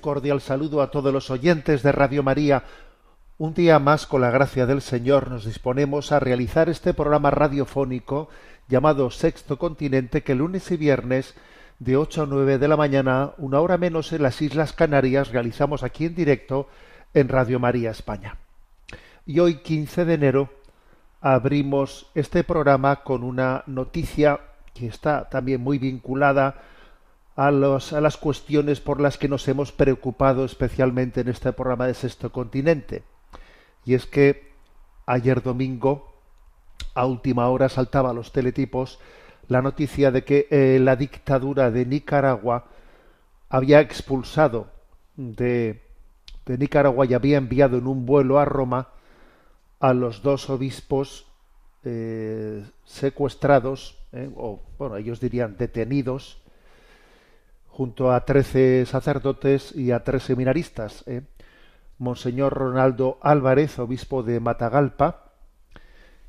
Cordial saludo a todos los oyentes de Radio María. Un día más, con la gracia del Señor, nos disponemos a realizar este programa radiofónico llamado Sexto Continente, que lunes y viernes de 8 a 9 de la mañana, una hora menos en las Islas Canarias, realizamos aquí en directo en Radio María España. Y hoy, 15 de enero, abrimos este programa con una noticia que está también muy vinculada a, los, a las cuestiones por las que nos hemos preocupado especialmente en este programa de Sexto Continente. Y es que ayer domingo, a última hora, saltaba a los teletipos la noticia de que eh, la dictadura de Nicaragua había expulsado de, de Nicaragua y había enviado en un vuelo a Roma a los dos obispos eh, secuestrados, eh, o bueno, ellos dirían detenidos, junto a trece sacerdotes y a tres seminaristas. Eh. Monseñor Ronaldo Álvarez, obispo de Matagalpa,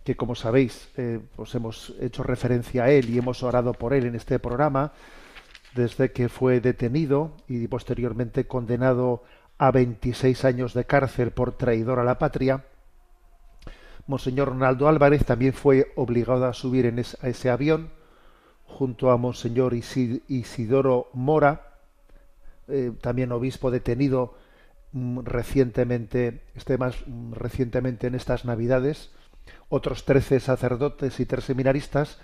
que como sabéis, eh, pues hemos hecho referencia a él y hemos orado por él en este programa, desde que fue detenido y posteriormente condenado a 26 años de cárcel por traidor a la patria. Monseñor Ronaldo Álvarez también fue obligado a subir en a ese avión junto a Monseñor Isidoro Mora, eh, también obispo detenido mm, recientemente, este más mm, recientemente en estas Navidades, otros trece sacerdotes y tres seminaristas,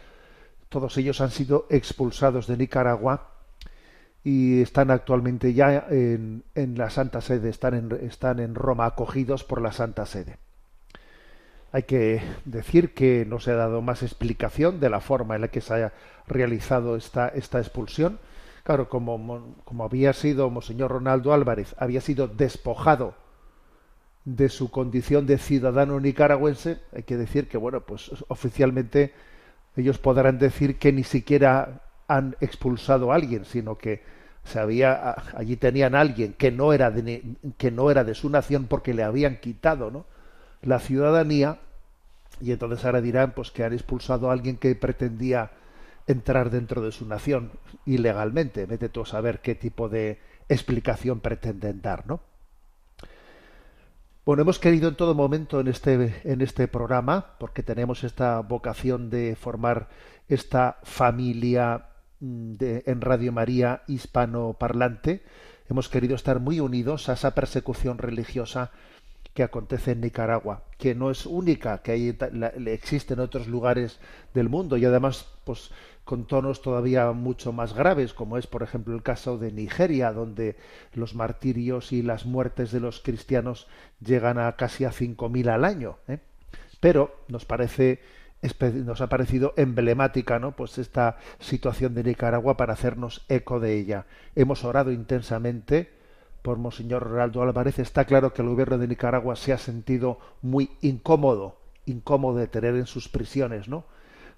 todos ellos han sido expulsados de Nicaragua y están actualmente ya en, la Santa Sede, están en Roma acogidos por la Santa Sede. Hay que decir que no se ha dado más explicación de la forma en la que se haya realizado esta, esta expulsión. Claro, como, como había sido Monseñor Ronaldo Álvarez, había sido despojado de su condición de ciudadano nicaragüense, hay que decir que, bueno, pues oficialmente ellos podrán decir que ni siquiera han expulsado a alguien, sino que se había, allí tenían a alguien que no era de, que no era de su nación porque le habían quitado ¿no? la ciudadanía y entonces ahora dirán pues que han expulsado a alguien que pretendía entrar dentro de su nación ilegalmente. Vete tú a saber qué tipo de explicación pretenden dar, ¿no? Bueno, hemos querido en todo momento en este, en este programa, porque tenemos esta vocación de formar esta familia mm, de, en Radio María hispanoparlante, hemos querido estar muy unidos a esa persecución religiosa que acontece en Nicaragua, que no es única, que existe en otros lugares del mundo y además, pues con tonos todavía mucho más graves, como es por ejemplo el caso de Nigeria, donde los martirios y las muertes de los cristianos llegan a casi a 5.000 al año. ¿eh? Pero nos parece nos ha parecido emblemática ¿no? pues esta situación de Nicaragua para hacernos eco de ella. Hemos orado intensamente por Monseñor Ronaldo Álvarez. Está claro que el gobierno de Nicaragua se ha sentido muy incómodo, incómodo de tener en sus prisiones, ¿no?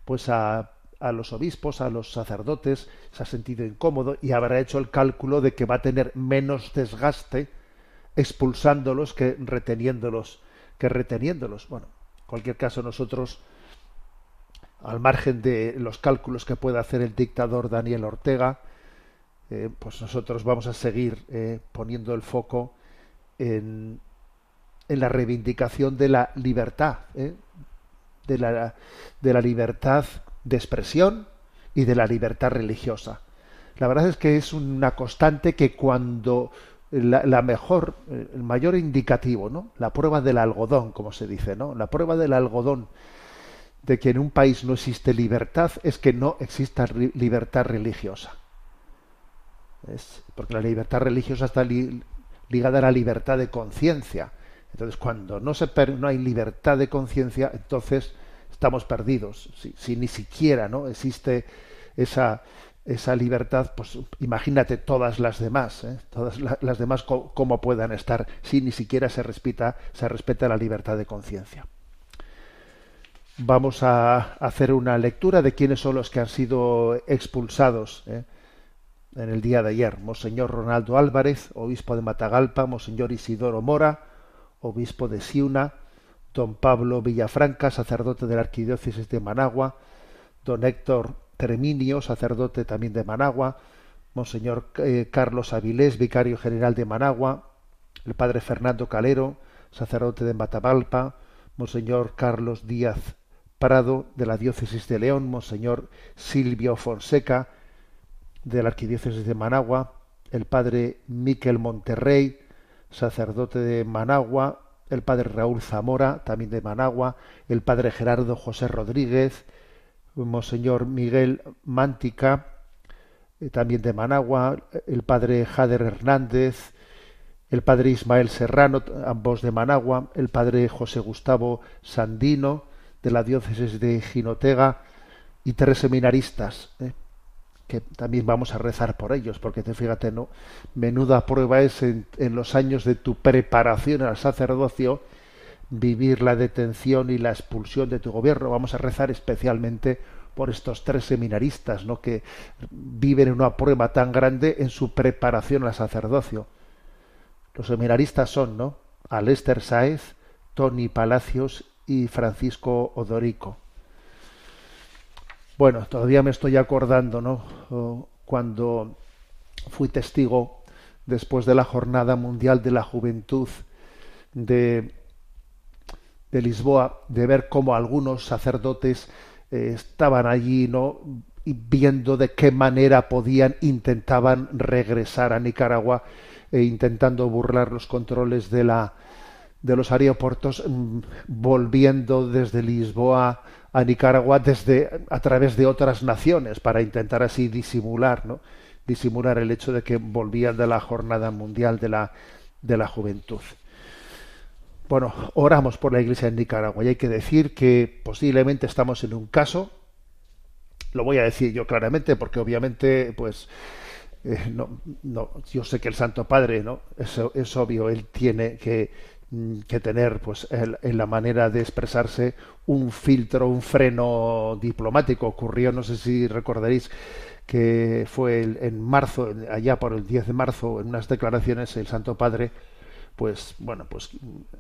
Pues a a los obispos, a los sacerdotes, se ha sentido incómodo y habrá hecho el cálculo de que va a tener menos desgaste expulsándolos que reteniéndolos, que reteniéndolos. Bueno, en cualquier caso nosotros, al margen de los cálculos que pueda hacer el dictador Daniel Ortega, eh, pues nosotros vamos a seguir eh, poniendo el foco en, en, la reivindicación de la libertad, eh, de, la, de la libertad de expresión y de la libertad religiosa. La verdad es que es una constante que cuando la, mejor, el mayor indicativo, ¿no? La prueba del algodón, como se dice, ¿no? La prueba del algodón de que en un país no existe libertad es que no exista libertad religiosa. Es porque la libertad religiosa está ligada a la libertad de conciencia. Entonces, cuando no, se no hay libertad de conciencia, entonces estamos perdidos. Si, ni siquiera ¿no? existe esa, esa libertad, pues imagínate todas las demás, ¿eh? todas las demás cómo puedan estar si ni siquiera se respeta, se respeta la libertad de conciencia. Vamos a hacer una lectura de quiénes son los que han sido expulsados ¿eh? En el día de ayer. Monseñor Ronaldo Álvarez, obispo de Matagalpa, Monseñor Isidoro Mora, obispo de Siuna, don Pablo Villafranca, sacerdote de la Arquidiócesis de Managua, don Héctor Treminio, sacerdote también de Managua, Monseñor eh, Carlos Avilés, vicario general de Managua, el padre Fernando Calero, sacerdote de Matagalpa, Monseñor Carlos Díaz Prado de la diócesis de León, Monseñor Silvio Fonseca de la arquidiócesis de Managua, el padre Miquel Monterrey, sacerdote de Managua, el padre Raúl Zamora, también de Managua, el padre Gerardo José Rodríguez, Monseñor Miguel Mántica, eh, también de Managua, el padre Jader Hernández, el padre Ismael Serrano, ambos de Managua, el padre José Gustavo Sandino, de la diócesis de Ginotega y tres seminaristas, ¿eh? Que también vamos a rezar por ellos, porque te fíjate, ¿no? Menuda prueba es en, los años de tu preparación al sacerdocio vivir la detención y la expulsión de tu gobierno. Vamos a rezar especialmente por estos tres seminaristas, ¿no? que viven una prueba tan grande en su preparación al sacerdocio. Los seminaristas son, ¿no? Alester Saez, Tony Palacios y Francisco Odorico. Bueno, todavía me estoy acordando, ¿no? Cuando fui testigo después de la Jornada Mundial de la Juventud de, Lisboa, de ver cómo algunos sacerdotes eh, estaban allí, ¿no? Y viendo de qué manera podían, intentaban regresar a Nicaragua e intentando burlar los controles de la, de los aeropuertos mm, volviendo desde Lisboa a Nicaragua desde a través de otras naciones para intentar así disimular, ¿no? disimular el hecho de que volvían de la jornada mundial de la de la juventud. Bueno, oramos por la Iglesia en Nicaragua y hay que decir que posiblemente estamos en un caso, lo voy a decir yo claramente porque obviamente pues eh, no, no, yo sé que el Santo Padre, ¿no? Eso es obvio, él tiene que que tener pues en la manera de expresarse un filtro, un freno diplomático. Ocurrió, no sé si recordaréis, que fue en marzo, allá por el 10 de marzo, en unas declaraciones, el Santo Padre, pues bueno, pues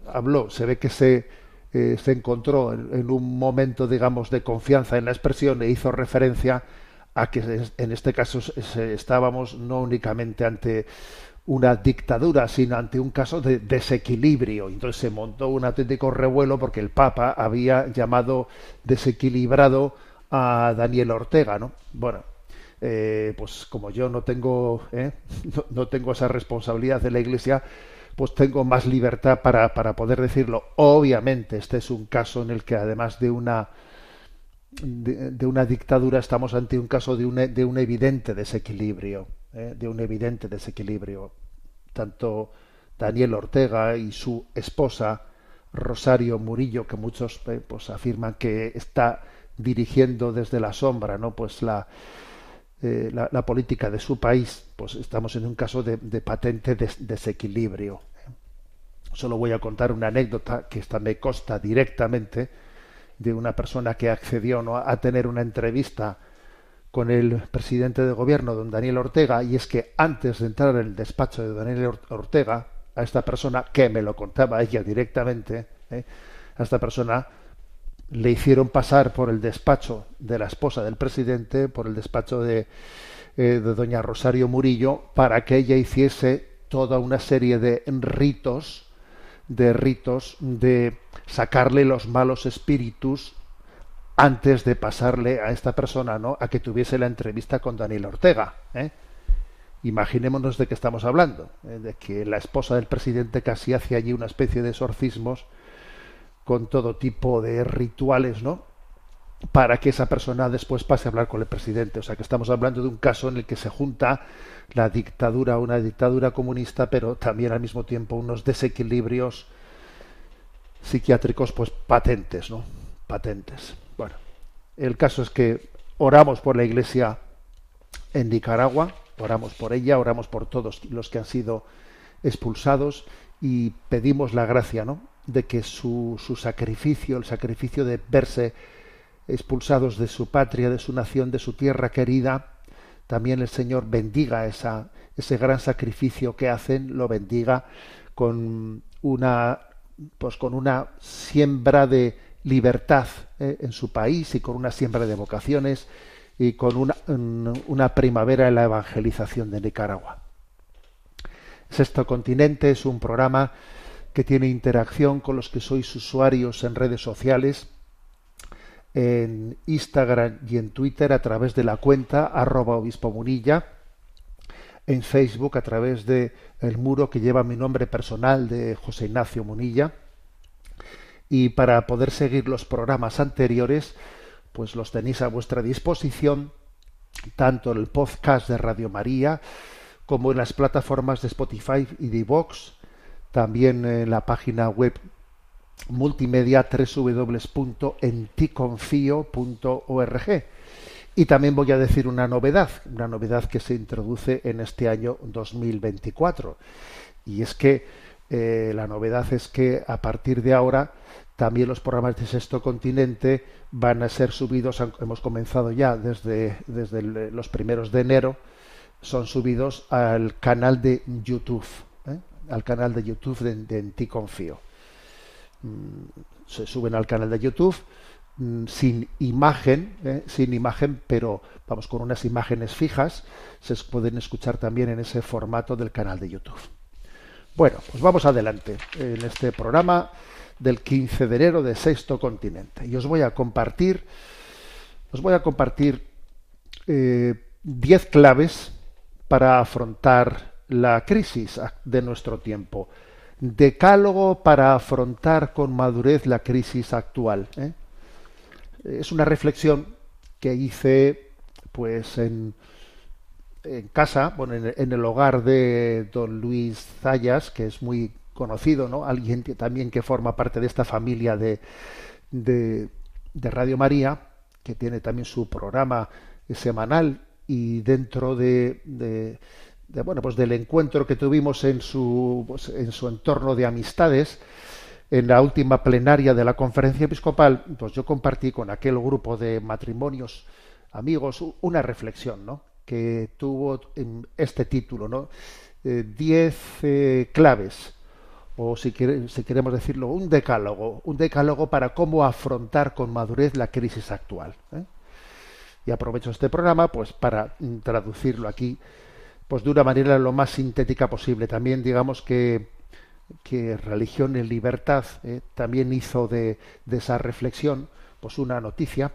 habló, se ve que se, eh, se encontró en, un momento, digamos, de confianza en la expresión e hizo referencia a que en este caso estábamos no únicamente ante una dictadura, sino ante un caso de desequilibrio. Entonces se montó un auténtico revuelo porque el Papa había llamado desequilibrado a Daniel Ortega, ¿no? Bueno, eh, pues como yo no tengo, ¿eh? no, tengo esa responsabilidad de la Iglesia, pues tengo más libertad para, para poder decirlo. Obviamente, este es un caso en el que además de una de, una dictadura estamos ante un caso de un, de un evidente desequilibrio, ¿eh? de un evidente desequilibrio tanto Daniel Ortega y su esposa Rosario Murillo, que muchos eh, pues afirman que está dirigiendo desde la sombra, ¿no? Pues la, eh, la, política de su país, pues estamos en un caso de, patente desequilibrio. Solo voy a contar una anécdota que esta me consta directamente de una persona que accedió ¿no? a tener una entrevista con el presidente de gobierno, don Daniel Ortega, y es que antes de entrar en el despacho de Daniel Ortega, a esta persona, que me lo contaba ella directamente, ¿eh? a esta persona le hicieron pasar por el despacho de la esposa del presidente, por el despacho de, eh, de doña Rosario Murillo, para que ella hiciese toda una serie de ritos, de ritos de sacarle los malos espíritus antes de pasarle a esta persona ¿no? a que tuviese la entrevista con Daniel Ortega. ¿eh? Imaginémonos de qué estamos hablando, ¿eh? de que la esposa del presidente casi hace allí una especie de exorcismos con todo tipo de rituales, ¿no? Para que esa persona después pase a hablar con el presidente. O sea que estamos hablando de un caso en el que se junta la dictadura, una dictadura comunista, pero también al mismo tiempo unos desequilibrios psiquiátricos pues patentes, ¿no? Patentes. El caso es que oramos por la iglesia en Nicaragua, oramos por ella, oramos por todos los que han sido expulsados y pedimos la gracia, ¿no? De que su, su sacrificio, el sacrificio de verse expulsados de su patria, de su nación, de su tierra querida, también el Señor bendiga esa, ese gran sacrificio que hacen, lo bendiga con una, pues con una siembra de libertad ¿eh? en su país y con una siembra de vocaciones y con una, una primavera en la evangelización de Nicaragua. Sexto Continente es un programa que tiene interacción con los que sois usuarios en redes sociales, en Instagram y en Twitter a través de la cuenta arroba obispo munilla, en Facebook a través de el muro que lleva mi nombre personal de José Ignacio Munilla. Y para poder seguir los programas anteriores, pues los tenéis a vuestra disposición, tanto en el podcast de Radio María, como en las plataformas de Spotify y de Vox, también en la página web multimedia www.enticonfio.org. Y también voy a decir una novedad, una novedad que se introduce en este año 2024. Y es que eh, la novedad es que a partir de ahora también los programas de Sexto Continente van a ser subidos, hemos comenzado ya desde, desde los primeros de enero, son subidos al canal de YouTube, ¿eh? al canal de YouTube de, de En Ti Confío. Mm, se suben al canal de YouTube mm, sin imagen, ¿eh? sin imagen, pero vamos con unas imágenes fijas, se pueden escuchar también en ese formato del canal de YouTube. Bueno, pues vamos adelante en este programa del 15 de enero de Sexto Continente. Y os voy a compartir, os voy a compartir 10 eh, claves para afrontar la crisis de nuestro tiempo decálogo para afrontar con madurez la crisis actual. ¿eh? Es una reflexión que hice pues en, en casa, bueno, en, el hogar de don Luis Zayas, que es muy conocido, ¿no? Alguien que también que forma parte de esta familia de, de, de Radio María, que tiene también su programa semanal y dentro de, de bueno, pues del encuentro que tuvimos en su, pues, en su entorno de amistades, en la última plenaria de la conferencia episcopal, pues yo compartí con aquel grupo de matrimonios amigos una reflexión, ¿no? Que tuvo este título, ¿no? Eh, diez eh, claves, o si, queremos decirlo, un decálogo, un decálogo para cómo afrontar con madurez la crisis actual. ¿eh? Y aprovecho este programa, pues, para traducirlo aquí pues de una manera lo más sintética posible. También digamos que, que Religión en Libertad eh, también hizo de, de, esa reflexión pues una noticia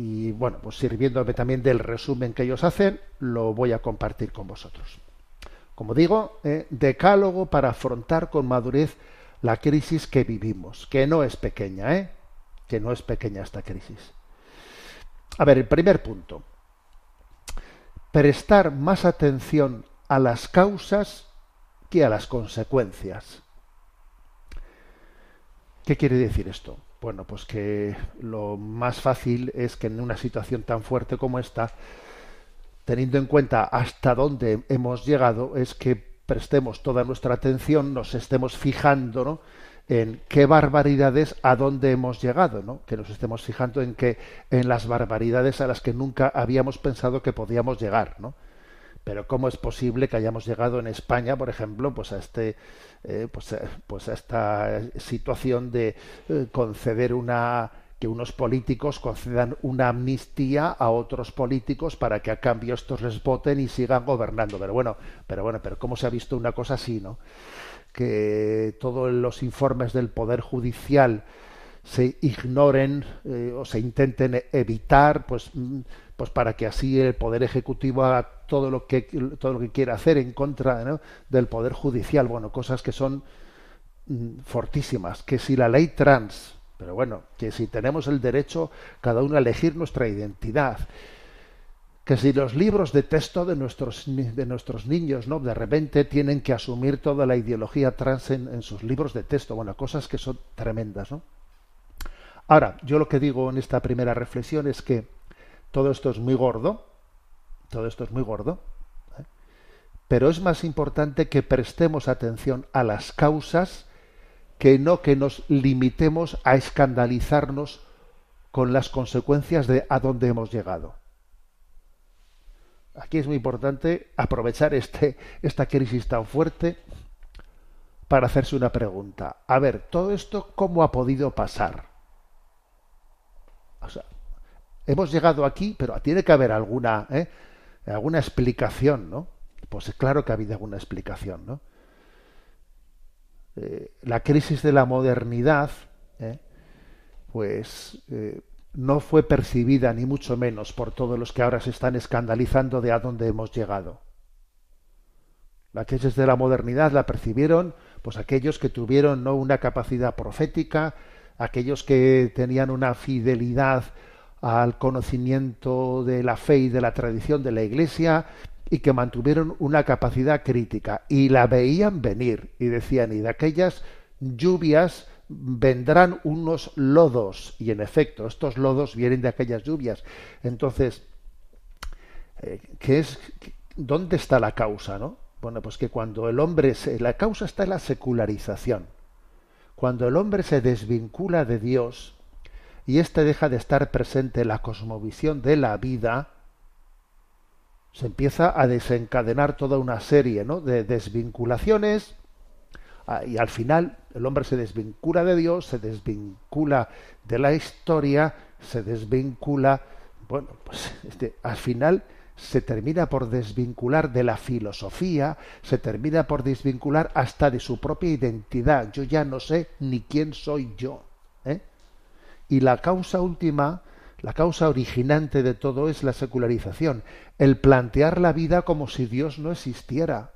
y bueno, pues sirviéndome también del resumen que ellos hacen, lo voy a compartir con vosotros. Como digo, eh, decálogo para afrontar con madurez la crisis que vivimos, que no es pequeña, ¿eh? que no es pequeña esta crisis. A ver, el primer punto prestar más atención a las causas que a las consecuencias. ¿Qué quiere decir esto? Bueno, pues que lo más fácil es que en una situación tan fuerte como esta, teniendo en cuenta hasta dónde hemos llegado, es que prestemos toda nuestra atención, nos estemos fijando en qué barbaridades a dónde hemos llegado, ¿no? Que nos estemos fijando en que en las barbaridades a las que nunca habíamos pensado que podíamos llegar, ¿no? Pero cómo es posible que hayamos llegado en España, por ejemplo, pues a este, eh, pues, eh, pues, a esta situación de eh, conceder una que unos políticos concedan una amnistía a otros políticos para que a cambio estos les voten y sigan gobernando. Pero bueno, pero bueno, pero cómo se ha visto una cosa así, ¿no? que todos los informes del Poder Judicial se ignoren eh, o se intenten evitar, pues, mm, pues para que así el Poder Ejecutivo haga todo lo que, todo lo que quiera hacer en contra del Poder Judicial. Bueno, cosas que son mm, fortísimas. Que si la ley trans, pero bueno, que si tenemos el derecho cada uno a elegir nuestra identidad, que si los libros de texto de nuestros, de nuestros niños, ¿no? De repente tienen que asumir toda la ideología trans en, sus libros de texto, bueno, cosas que son tremendas, ¿no? Ahora, yo lo que digo en esta primera reflexión es que todo esto es muy gordo, todo esto es muy gordo, ¿eh? pero es más importante que prestemos atención a las causas que no que nos limitemos a escandalizarnos con las consecuencias de a dónde hemos llegado. Aquí es muy importante aprovechar este, esta crisis tan fuerte para hacerse una pregunta. A ver, todo esto, ¿cómo ha podido pasar? O sea, hemos llegado aquí, pero tiene que haber alguna, ¿eh? alguna explicación, ¿no? Pues claro que ha habido alguna explicación, ¿no? Eh, la crisis de la modernidad, ¿eh? pues no fue percibida ni mucho menos por todos los que ahora se están escandalizando de a dónde hemos llegado. La crisis de la modernidad la percibieron pues aquellos que tuvieron no una capacidad profética, aquellos que tenían una fidelidad al conocimiento de la fe y de la tradición de la Iglesia y que mantuvieron una capacidad crítica y la veían venir y decían y de aquellas lluvias vendrán unos lodos y en efecto estos lodos vienen de aquellas lluvias. Entonces eh, ¿qué es dónde está la causa no bueno pues que cuando el hombre se, la causa está en la secularización cuando el hombre se desvincula de Dios y éste deja de estar presente en la cosmovisión de la vida se empieza a desencadenar toda una serie ¿no? de desvinculaciones Ah, y al final el hombre se desvincula de Dios, se desvincula de la historia, se desvincula, bueno, pues este, al final se termina por desvincular de la filosofía, se termina por desvincular hasta de su propia identidad. Yo ya no sé ni quién soy yo. ¿eh? Y la causa última, la causa originante de todo es la secularización, el plantear la vida como si Dios no existiera.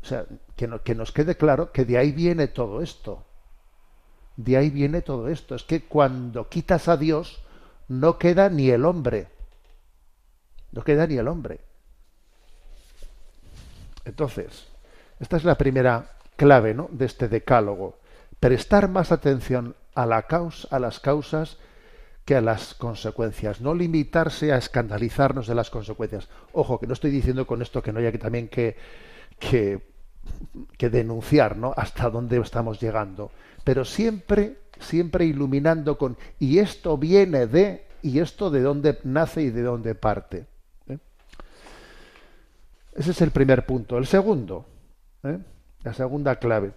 O sea, que, que nos quede claro que de ahí viene todo esto. De ahí viene todo esto. Es que cuando quitas a Dios, no queda ni el hombre. No queda ni el hombre. Entonces, esta es la primera clave ¿no? de este decálogo. Prestar más atención a, la causa, a las causas que a las consecuencias. No limitarse a escandalizarnos de las consecuencias. Ojo, que no estoy diciendo con esto que no haya que también que que, que denunciar ¿no? hasta dónde estamos llegando. Pero siempre, siempre iluminando con, y esto viene de, y esto de dónde nace y de dónde parte. Ese es el primer punto. El segundo, ¿eh? la segunda clave.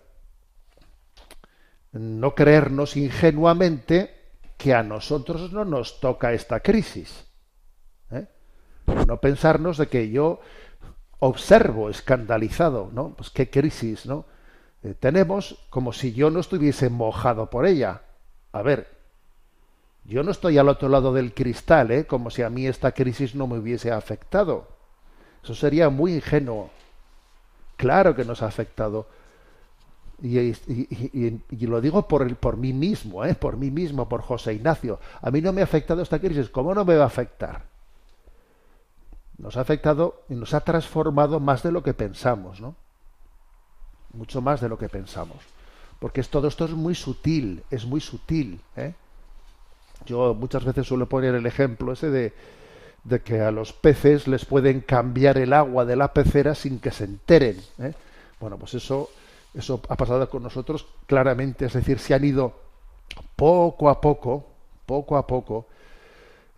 No creernos ingenuamente que a nosotros no nos toca esta crisis. ¿eh? No pensarnos de que yo observo escandalizado, ¿no? Pues qué crisis, ¿no? Eh, tenemos como si yo no estuviese mojado por ella. A ver, yo no estoy al otro lado del cristal, ¿eh? Como si a mí esta crisis no me hubiese afectado. Eso sería muy ingenuo. Claro que nos ha afectado. Y, lo digo por, el, por mí mismo, ¿eh? por mí mismo, por José Ignacio. A mí no me ha afectado esta crisis. ¿Cómo no me va a afectar? nos ha afectado y nos ha transformado más de lo que pensamos, ¿no? Mucho más de lo que pensamos. Porque es, todo esto es muy sutil, es muy sutil. ¿eh? Yo muchas veces suelo poner el ejemplo ese de, de, que a los peces les pueden cambiar el agua de la pecera sin que se enteren. ¿eh? Bueno, pues eso, eso ha pasado con nosotros claramente, es decir, se han ido poco a poco, poco a poco,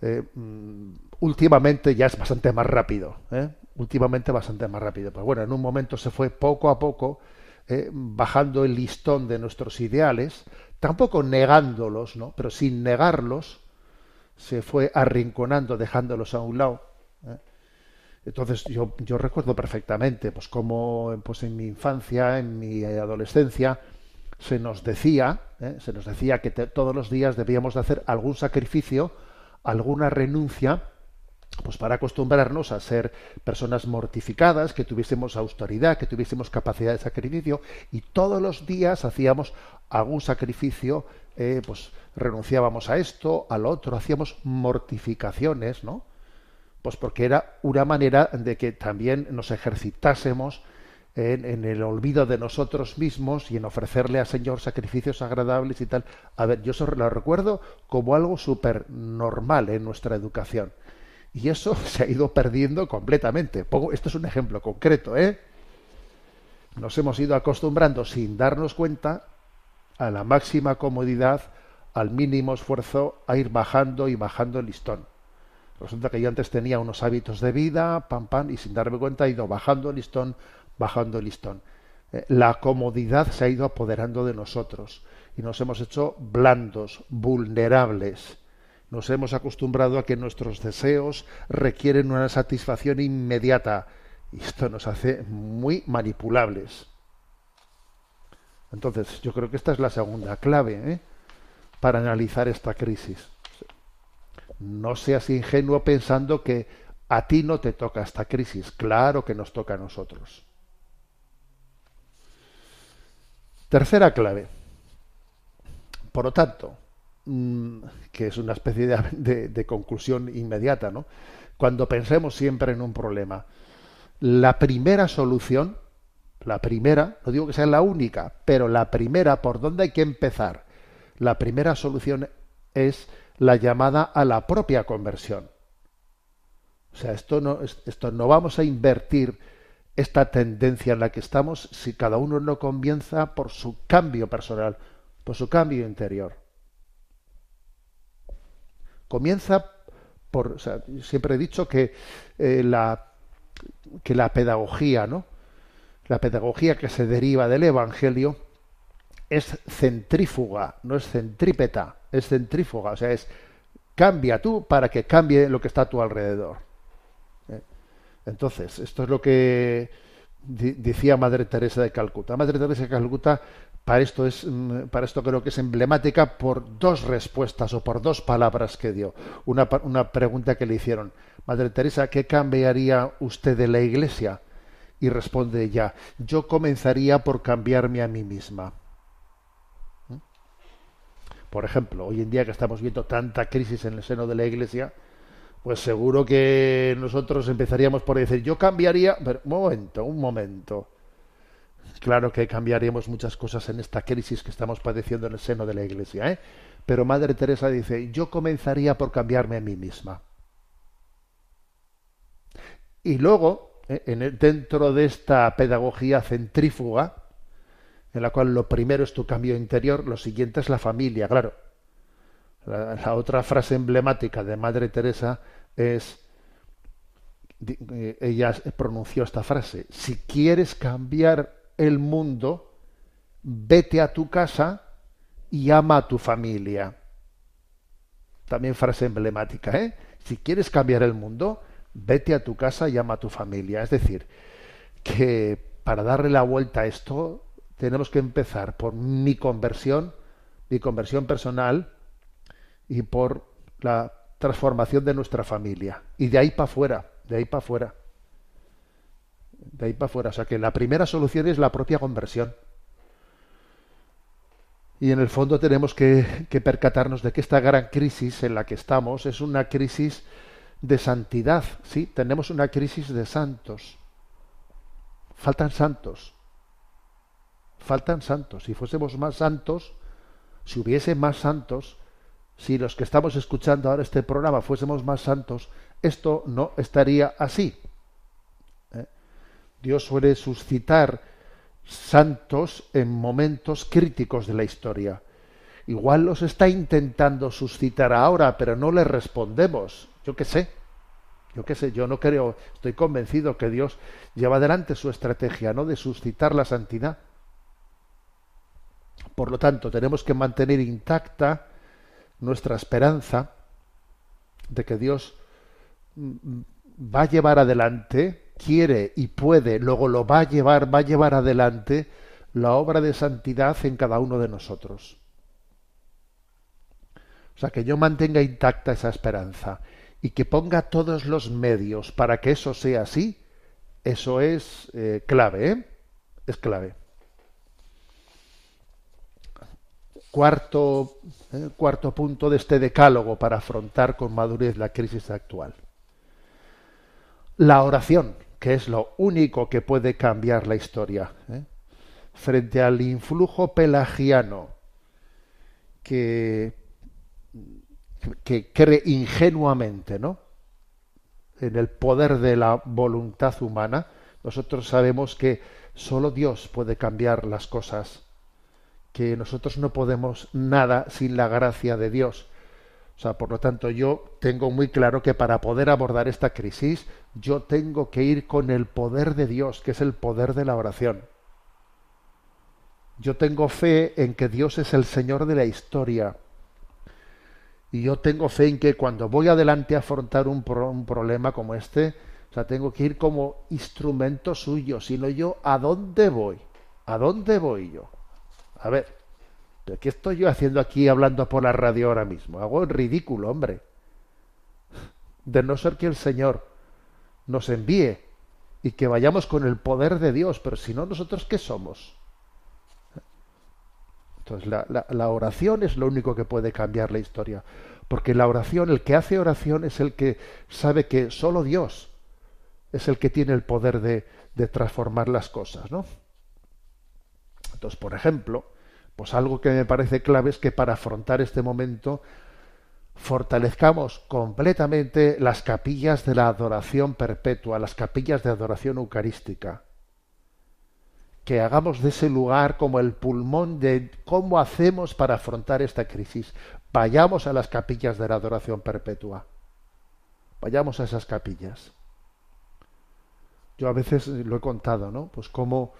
eh, mm, últimamente ya es bastante más rápido. ¿eh? Últimamente bastante más rápido. Pero bueno, en un momento se fue poco a poco ¿eh? bajando el listón de nuestros ideales, tampoco negándolos, ¿no? pero sin negarlos, se fue arrinconando, dejándolos a un lado. ¿eh? Entonces yo, yo recuerdo perfectamente, pues como pues en mi infancia, en mi adolescencia, se nos decía, se nos decía que todos los días debíamos de hacer algún sacrificio, alguna renuncia pues para acostumbrarnos a ser personas mortificadas, que tuviésemos autoridad, que tuviésemos capacidad de sacrificio, y todos los días hacíamos algún sacrificio, eh, pues renunciábamos a esto, al otro, hacíamos mortificaciones, ¿no? Pues porque era una manera de que también nos ejercitásemos en, el olvido de nosotros mismos y en ofrecerle al Señor sacrificios agradables y tal. A ver, yo eso lo recuerdo como algo súper normal en nuestra educación. Y eso se ha ido perdiendo completamente. esto es un ejemplo concreto, ¿eh? Nos hemos ido acostumbrando sin darnos cuenta a la máxima comodidad, al mínimo esfuerzo, a ir bajando y bajando el listón. Resulta que yo antes tenía unos hábitos de vida, pam, pam, y sin darme cuenta he ido bajando el listón, bajando el listón. Eh, la comodidad se ha ido apoderando de nosotros y nos hemos hecho blandos, vulnerables. Nos hemos acostumbrado a que nuestros deseos requieren una satisfacción inmediata y esto nos hace muy manipulables. Entonces, yo creo que esta es la segunda clave ¿eh? para analizar esta crisis. No seas ingenuo pensando que a ti no te toca esta crisis. Claro que nos toca a nosotros. Tercera clave. Por lo tanto, mm, que es una especie de, de, conclusión inmediata, ¿no? Cuando pensemos siempre en un problema, la primera solución, la primera, no digo que sea la única, pero la primera por donde hay que empezar, la primera solución es la llamada a la propia conversión. O sea, esto no, esto no vamos a invertir esta tendencia en la que estamos si cada uno no comienza por su cambio personal, por su cambio interior. Comienza por, siempre he dicho que eh, la que la pedagogía, ¿no? La pedagogía que se deriva del Evangelio es centrífuga, no es centrípeta, es centrífuga, o sea, es cambia tú para que cambie lo que está a tu alrededor. Entonces, esto es lo que decía Madre Teresa de Calcuta. Madre Teresa de Calcuta para esto es mm, para esto creo que es emblemática por dos respuestas o por dos palabras que dio. Una, una pregunta que le hicieron, Madre Teresa, ¿qué cambiaría usted de la Iglesia? Y responde ella, yo comenzaría por cambiarme a mí misma. ¿Mm? Por ejemplo, hoy en día que estamos viendo tanta crisis en el seno de la Iglesia, pues seguro que nosotros empezaríamos por decir, yo cambiaría, pero un momento, un momento. Claro que cambiaríamos muchas cosas en esta crisis que estamos padeciendo en el seno de la Iglesia, ¿eh? Pero Madre Teresa dice, yo comenzaría por cambiarme a mí misma. Y luego. En dentro de esta pedagogía centrífuga, en la cual lo primero es tu cambio interior, lo siguiente es la familia, claro. La, otra frase emblemática de Madre Teresa es, eh, ella pronunció esta frase, si quieres cambiar el mundo, vete a tu casa y ama a tu familia. También frase emblemática, ¿eh? Si quieres cambiar el mundo, vete a tu casa y ama a tu familia. Es decir, que para darle la vuelta a esto, tenemos que empezar por mi conversión, mi conversión personal, y por la transformación de nuestra familia. Y de ahí para afuera, de ahí para afuera. De ahí para afuera. O sea que la primera solución es la propia conversión. Y en el fondo tenemos que, que, percatarnos de que esta gran crisis en la que estamos es una crisis de santidad. Sí, tenemos una crisis de santos. Faltan santos. Faltan santos. Si fuésemos más santos, si hubiese más santos, si los que estamos escuchando ahora este programa fuésemos más santos, esto no estaría así. ¿Eh? Dios suele suscitar santos en momentos críticos de la historia. Igual los está intentando suscitar ahora, pero no le respondemos. Yo qué sé. Yo qué sé, yo no creo, estoy convencido que Dios lleva adelante su estrategia, ¿no? De suscitar la santidad. Por lo tanto, tenemos que mantener intacta nuestra esperanza de que Dios mm, va a llevar adelante, quiere y puede, luego lo va a llevar, va a llevar adelante la obra de santidad en cada uno de nosotros. O sea, que yo mantenga intacta esa esperanza y que ponga todos los medios para que eso sea así, eso es eh, clave, ¿eh? Es clave. Cuarto, eh, cuarto punto de este decálogo para afrontar con madurez la crisis actual. La oración, que es lo único que puede cambiar la historia, frente al influjo pelagiano que, que cree ingenuamente, ¿no? en el poder de la voluntad humana, nosotros sabemos que solo Dios puede cambiar las cosas, que nosotros no podemos nada sin la gracia de Dios. O sea, por lo tanto, yo tengo muy claro que para poder abordar esta crisis, yo tengo que ir con el poder de Dios, que es el poder de la oración. Yo tengo fe en que Dios es el Señor de la historia, y yo tengo fe en que cuando voy adelante a afrontar un, problema como este, o sea, tengo que ir como instrumento suyo, sino yo, ¿a dónde voy? ¿A dónde voy yo? A ver, ¿qué estoy yo haciendo aquí hablando por la radio ahora mismo? Hago el ridículo, hombre. De no ser que el Señor nos envíe y que vayamos con el poder de Dios, pero si no, nosotros qué somos? Entonces, la, oración es lo único que puede cambiar la historia. Porque la oración, el que hace oración es el que sabe que solo Dios es el que tiene el poder de, de transformar las cosas, ¿no? Entonces, por ejemplo, pues algo que me parece clave es que para afrontar este momento fortalezcamos completamente las capillas de la adoración perpetua, las capillas de adoración eucarística que hagamos de ese lugar como el pulmón de cómo hacemos para afrontar esta crisis. Vayamos a las capillas de la adoración perpetua. Vayamos a esas capillas. Yo a veces lo he contado, ¿no? Pues como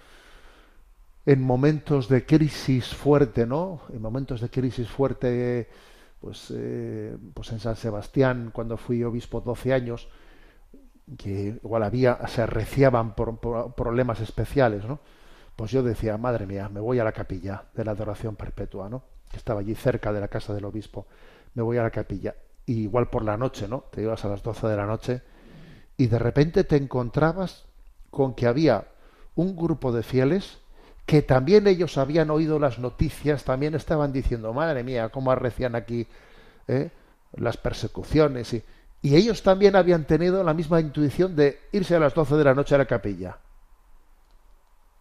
en momentos de crisis fuerte, ¿no? En momentos de crisis fuerte, pues, eh, pues en San Sebastián, cuando fui obispo 12 años, que igual había, se arreciaban por problemas especiales, ¿no? Pues yo decía, madre mía, me voy a la capilla de la adoración perpetua, ¿no? Que estaba allí cerca de la casa del obispo. Me voy a la capilla. Y igual por la noche, ¿no? Te ibas a las 12 de la noche y de repente te encontrabas con que había un grupo de fieles que también ellos habían oído las noticias, también estaban diciendo, madre mía, cómo arrecian aquí ¿eh? las persecuciones. Y, ellos también habían tenido la misma intuición de irse a las 12 de la noche a la capilla.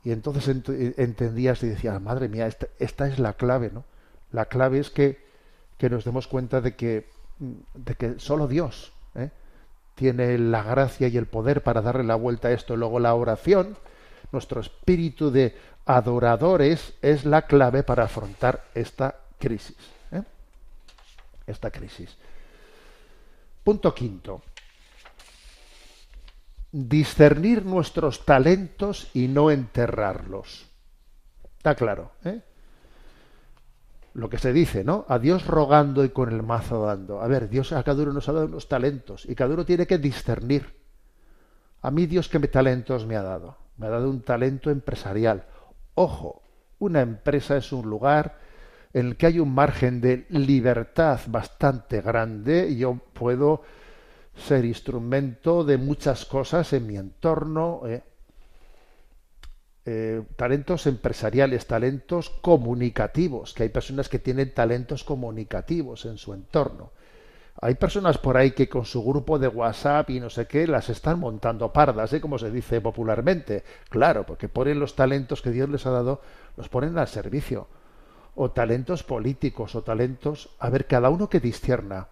Y entonces entendías y decías, madre mía, esta, es la clave, ¿no? La clave es que, que nos demos cuenta de que, de que solo Dios ¿eh? tiene la gracia y el poder para darle la vuelta a esto. Luego la oración, nuestro espíritu de adoradores es la clave para afrontar esta crisis. ¿eh? Esta crisis. Punto quinto discernir nuestros talentos y no enterrarlos. Está claro, ¿eh? Lo que se dice, ¿no? A Dios rogando y con el mazo dando. A ver, Dios a cada uno nos ha dado unos talentos y cada uno tiene que discernir. A mí Dios qué talentos me ha dado. Me ha dado un talento empresarial. Ojo, una empresa es un lugar en el que hay un margen de libertad bastante grande y yo puedo ser instrumento de muchas cosas en mi entorno, eh, eh, talentos empresariales, talentos comunicativos, que hay personas que tienen talentos comunicativos en su entorno. Hay personas por ahí que con su grupo de WhatsApp y no sé qué las están montando pardas, ¿eh? como se dice popularmente. Claro, porque ponen los talentos que Dios les ha dado, los ponen al servicio. O talentos políticos, o talentos... A ver, cada uno que discierna.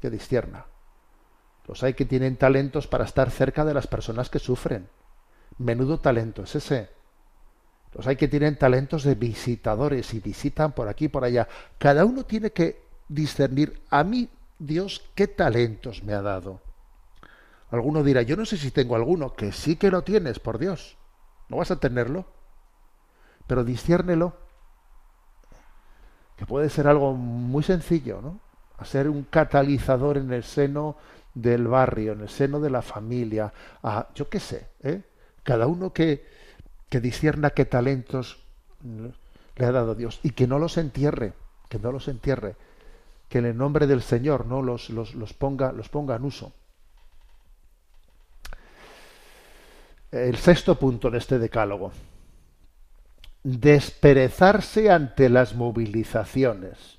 Que discierna. Los hay que tienen talentos para estar cerca de las personas que sufren. Menudo talento es ese. Los hay que tienen talentos de visitadores y visitan por aquí y por allá. Cada uno tiene que discernir a mí, Dios, qué talentos me ha dado. Alguno dirá, yo no sé si tengo alguno, que sí que lo tienes, por Dios. No vas a tenerlo. Pero disciérnelo. Que puede ser algo muy sencillo, ¿no? A ser un catalizador en el seno del barrio, en el seno de la familia, a, yo qué sé, ¿eh? cada uno que, que discierna qué talentos le ha dado Dios y que no los entierre, que no los entierre, que en el nombre del Señor no los, los, los ponga, los ponga en uso. El sexto punto de este decálogo. Desperezarse ante las movilizaciones.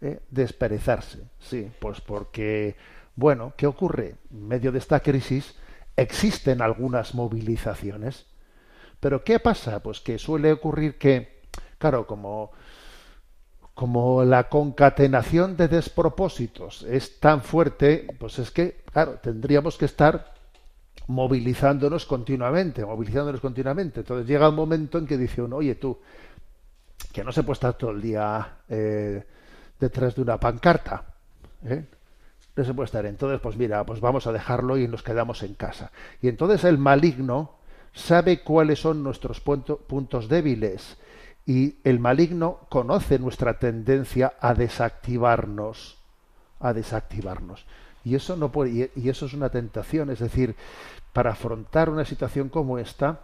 ¿Eh? Desperezarse, sí, pues porque bueno, ¿qué ocurre? En medio de esta crisis, existen algunas movilizaciones. Pero ¿qué pasa? Pues que suele ocurrir que, claro, como, como la concatenación de despropósitos es tan fuerte, pues es que, claro, tendríamos que estar movilizándonos continuamente, movilizándonos continuamente. Entonces llega un momento en que dice uno, oye tú, que no se puede estar todo el día eh, detrás de una pancarta. ¿eh? No se puede estar. Entonces, pues mira, pues vamos a dejarlo y nos quedamos en casa. Y entonces el maligno sabe cuáles son nuestros puntos débiles y el maligno conoce nuestra tendencia a desactivarnos, a desactivarnos. Y eso no y eso es una tentación, es decir, para afrontar una situación como esta,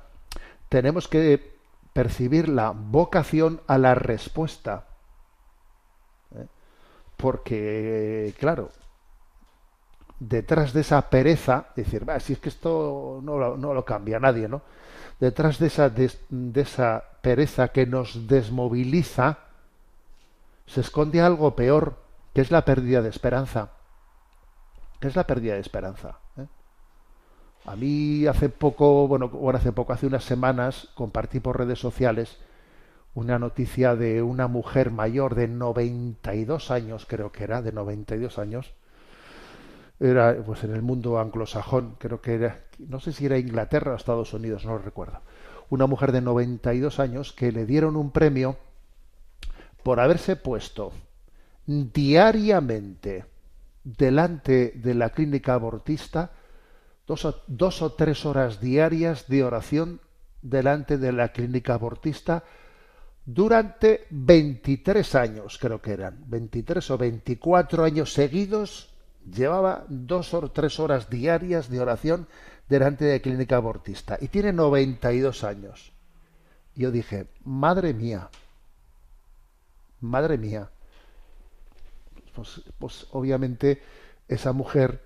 tenemos que percibir la vocación a la respuesta. ¿eh? Porque, claro, detrás de esa pereza, decir, si es que esto no lo, no lo cambia nadie, ¿no? Detrás de esa, de, esa pereza que nos desmoviliza, se esconde algo peor, que es la pérdida de esperanza. ¿Qué es la pérdida de esperanza? ¿eh? A mí hace poco, bueno, bueno, hace poco, hace unas semanas, compartí por redes sociales una noticia de una mujer mayor de 92 años, creo que era, de 92 años, era pues en el mundo anglosajón, creo que era, no sé si era Inglaterra o Estados Unidos, no lo recuerdo. Una mujer de 92 años que le dieron un premio por haberse puesto diariamente delante de la clínica abortista dos o, dos o tres horas diarias de oración delante de la clínica abortista durante 23 años, creo que eran, 23 o 24 años seguidos llevaba dos o tres horas diarias de oración delante de la clínica abortista y tiene 92 años. Yo dije, madre mía, madre mía. Pues, pues obviamente esa mujer,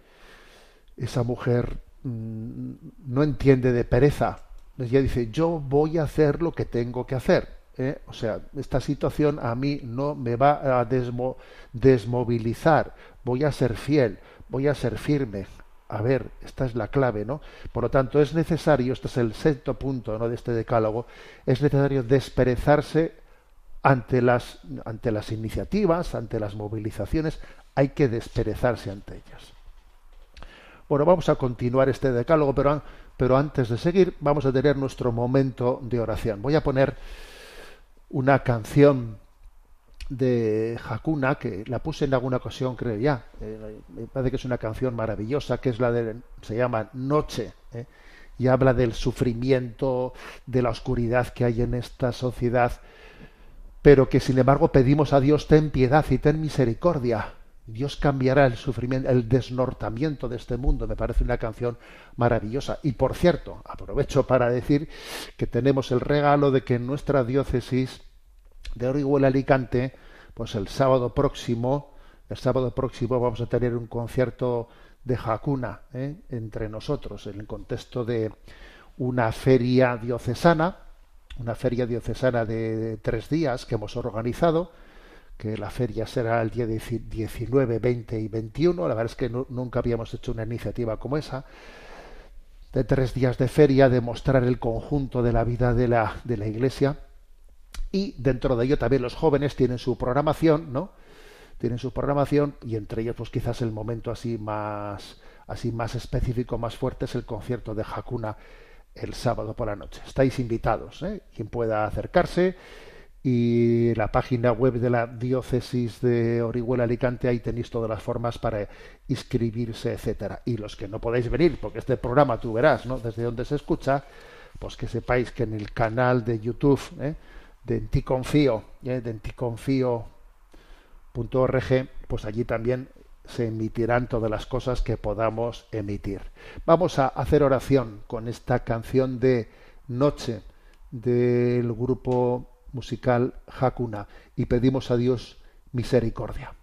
esa mujer mmm, no entiende de pereza. Ella dice, yo voy a hacer lo que tengo que hacer. ¿eh? O sea, esta situación a mí no me va a desmo desmovilizar, voy a ser fiel, voy a ser firme. A ver, esta es la clave, ¿no? Por lo tanto, es necesario, este es el sexto punto ¿no? de este decálogo, es necesario desperezarse ante las, ante las iniciativas, ante las movilizaciones, hay que desperezarse ante ellas. Bueno, vamos a continuar este decálogo, pero, pero antes de seguir, vamos a tener nuestro momento de oración. Voy a poner una canción de Hakuna, que la puse en alguna ocasión, creo ya. Eh, me parece que es una canción maravillosa, que es la de, se llama Noche, eh, y habla del sufrimiento, de la oscuridad que hay en esta sociedad, pero que sin embargo pedimos a Dios, ten piedad y ten misericordia. Dios cambiará el sufrimiento, el desnortamiento de este mundo. Me parece una canción maravillosa. Y por cierto, aprovecho para decir que tenemos el regalo de que en nuestra diócesis de Orihuela Alicante, pues el sábado próximo, el sábado próximo vamos a tener un concierto de Hakuna ¿eh? entre nosotros en el contexto de una feria diocesana, una feria diocesana de tres días que hemos organizado que la feria será el día 19, 20 y 21. La verdad es que nunca habíamos hecho una iniciativa como esa. De tres días de feria, de mostrar el conjunto de la vida de la, de la Iglesia. Y dentro de ello también los jóvenes tienen su programación, ¿no? Tienen su programación y entre ellos, pues quizás el momento así más, así más específico, más fuerte es el concierto de Hakuna el sábado por la noche. Estáis invitados, ¿eh? Quien pueda acercarse y la página web de la diócesis de Orihuela Alicante, ahí tenéis todas las formas para inscribirse, etcétera. Y los que no podéis venir, porque este programa tú verás, ¿no? Desde donde se escucha, pues que sepáis que en el canal de YouTube ¿eh? De Enticonfío, ¿eh? de Enticonfío.org, pues allí también se emitirán todas las cosas que podamos emitir. Vamos a hacer oración con esta canción de Noche del grupo musical Hakuna y pedimos a Dios misericordia.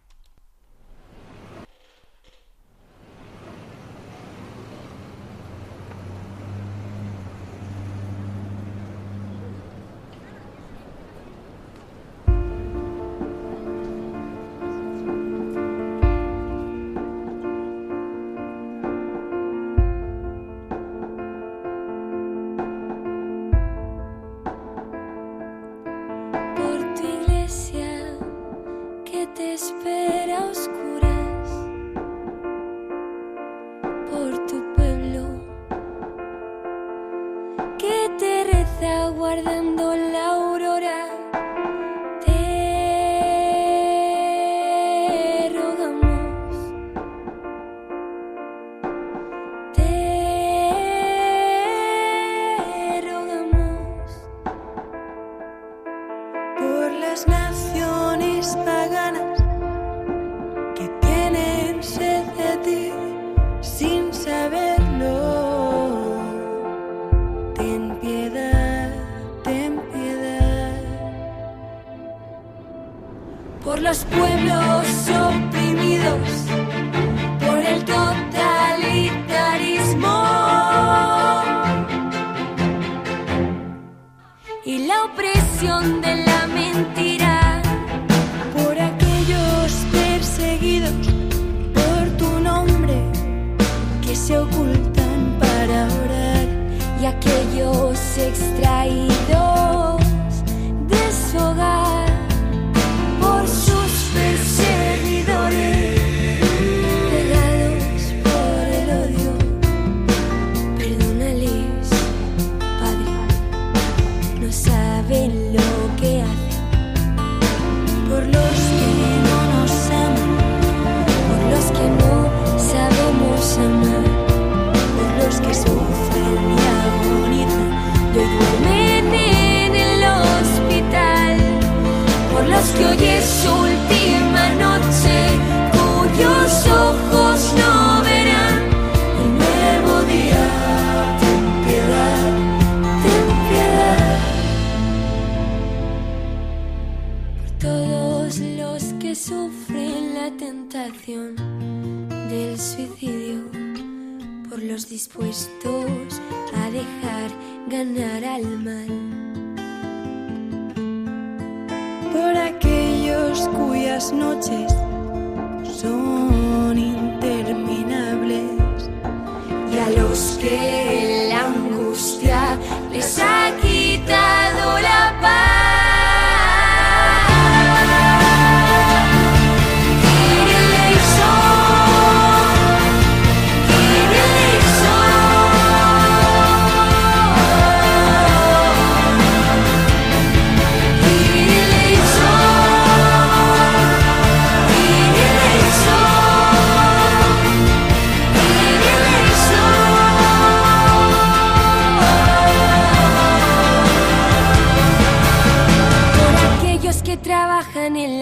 Dispuestos a dejar ganar al mal, por aquellos cuyas noches son interminables y a los que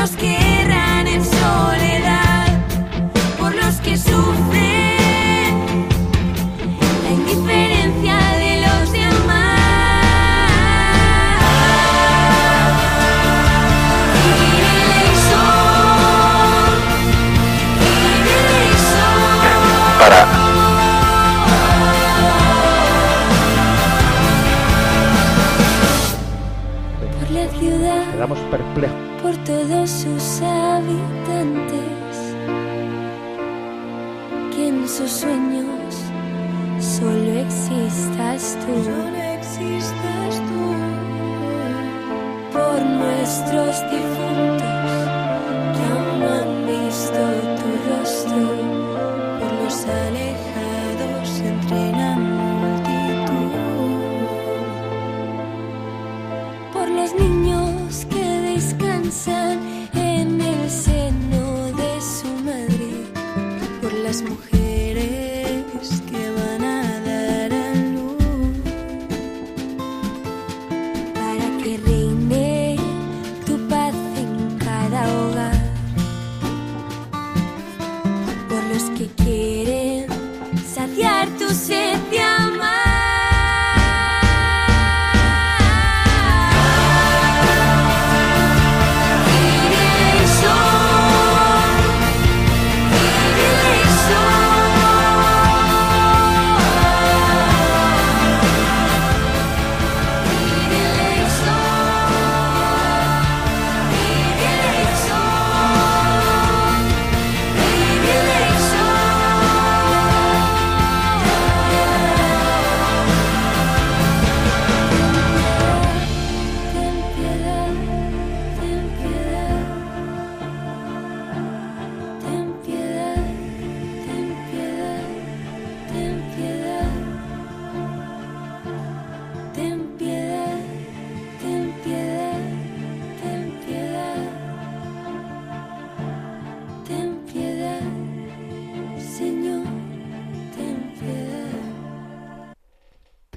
los que erran en soledad, por los que sufren la indiferencia de los demás. para Por la ciudad. Quedamos perplejos. Todos sus habitantes, que en sus sueños solo existas tú. Solo existas tú. Por nuestros difuntos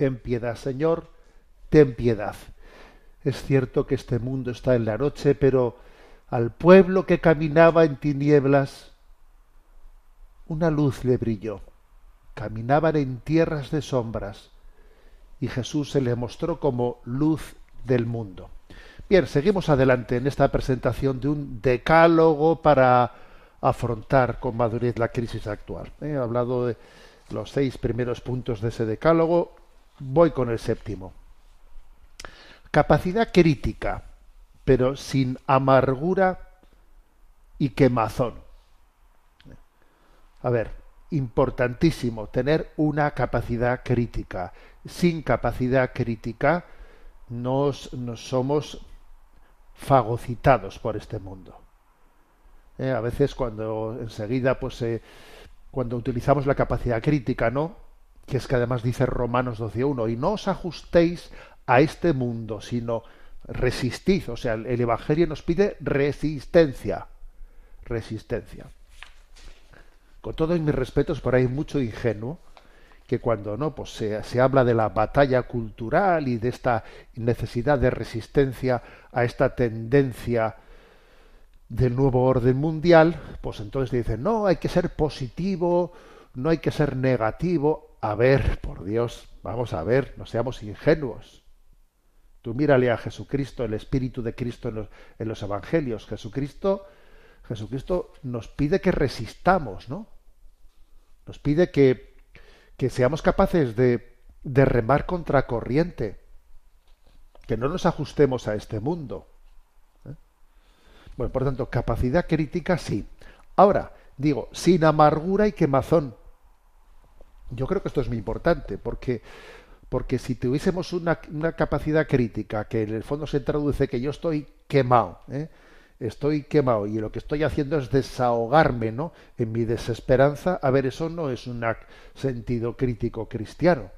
Ten piedad, Señor, ten piedad. Es cierto que este mundo está en la noche, pero al pueblo que caminaba en tinieblas, una luz le brilló. Caminaban en tierras de sombras y Jesús se le mostró como luz del mundo. Bien, seguimos adelante en esta presentación de un decálogo para afrontar con madurez la crisis actual. He hablado de los seis primeros puntos de ese decálogo, voy con el séptimo. Capacidad crítica, pero sin amargura y quemazón. A ver, importantísimo tener una capacidad crítica. Sin capacidad crítica nos, nos somos fagocitados por este mundo. Eh, a veces cuando enseguida, pues, eh, cuando utilizamos la capacidad crítica, ¿no? Que es que además dice Romanos 12.1, y no os ajustéis a este mundo, sino resistid. O sea, el Evangelio nos pide resistencia. Resistencia. Con todos mis respetos, por ahí mucho ingenuo que cuando no, pues se, se, habla de la batalla cultural y de esta necesidad de resistencia a esta tendencia del nuevo orden mundial, pues entonces dicen, no, hay que ser positivo, no hay que ser negativo. A ver, por Dios, vamos a ver, no seamos ingenuos. Tú mírale a Jesucristo, el Espíritu de Cristo en los, Evangelios. Jesucristo, Jesucristo nos pide que resistamos, ¿no? Nos pide que que seamos capaces de, de remar contra corriente, que no nos ajustemos a este mundo. ¿eh? Bueno, por tanto, capacidad crítica sí. Ahora, digo, sin amargura y quemazón. Yo creo que esto es muy importante, porque, porque si tuviésemos una, capacidad crítica, que en el fondo se traduce que yo estoy quemado, ¿eh? estoy quemado y lo que estoy haciendo es desahogarme ¿no? en mi desesperanza, a ver, eso no es un sentido crítico cristiano.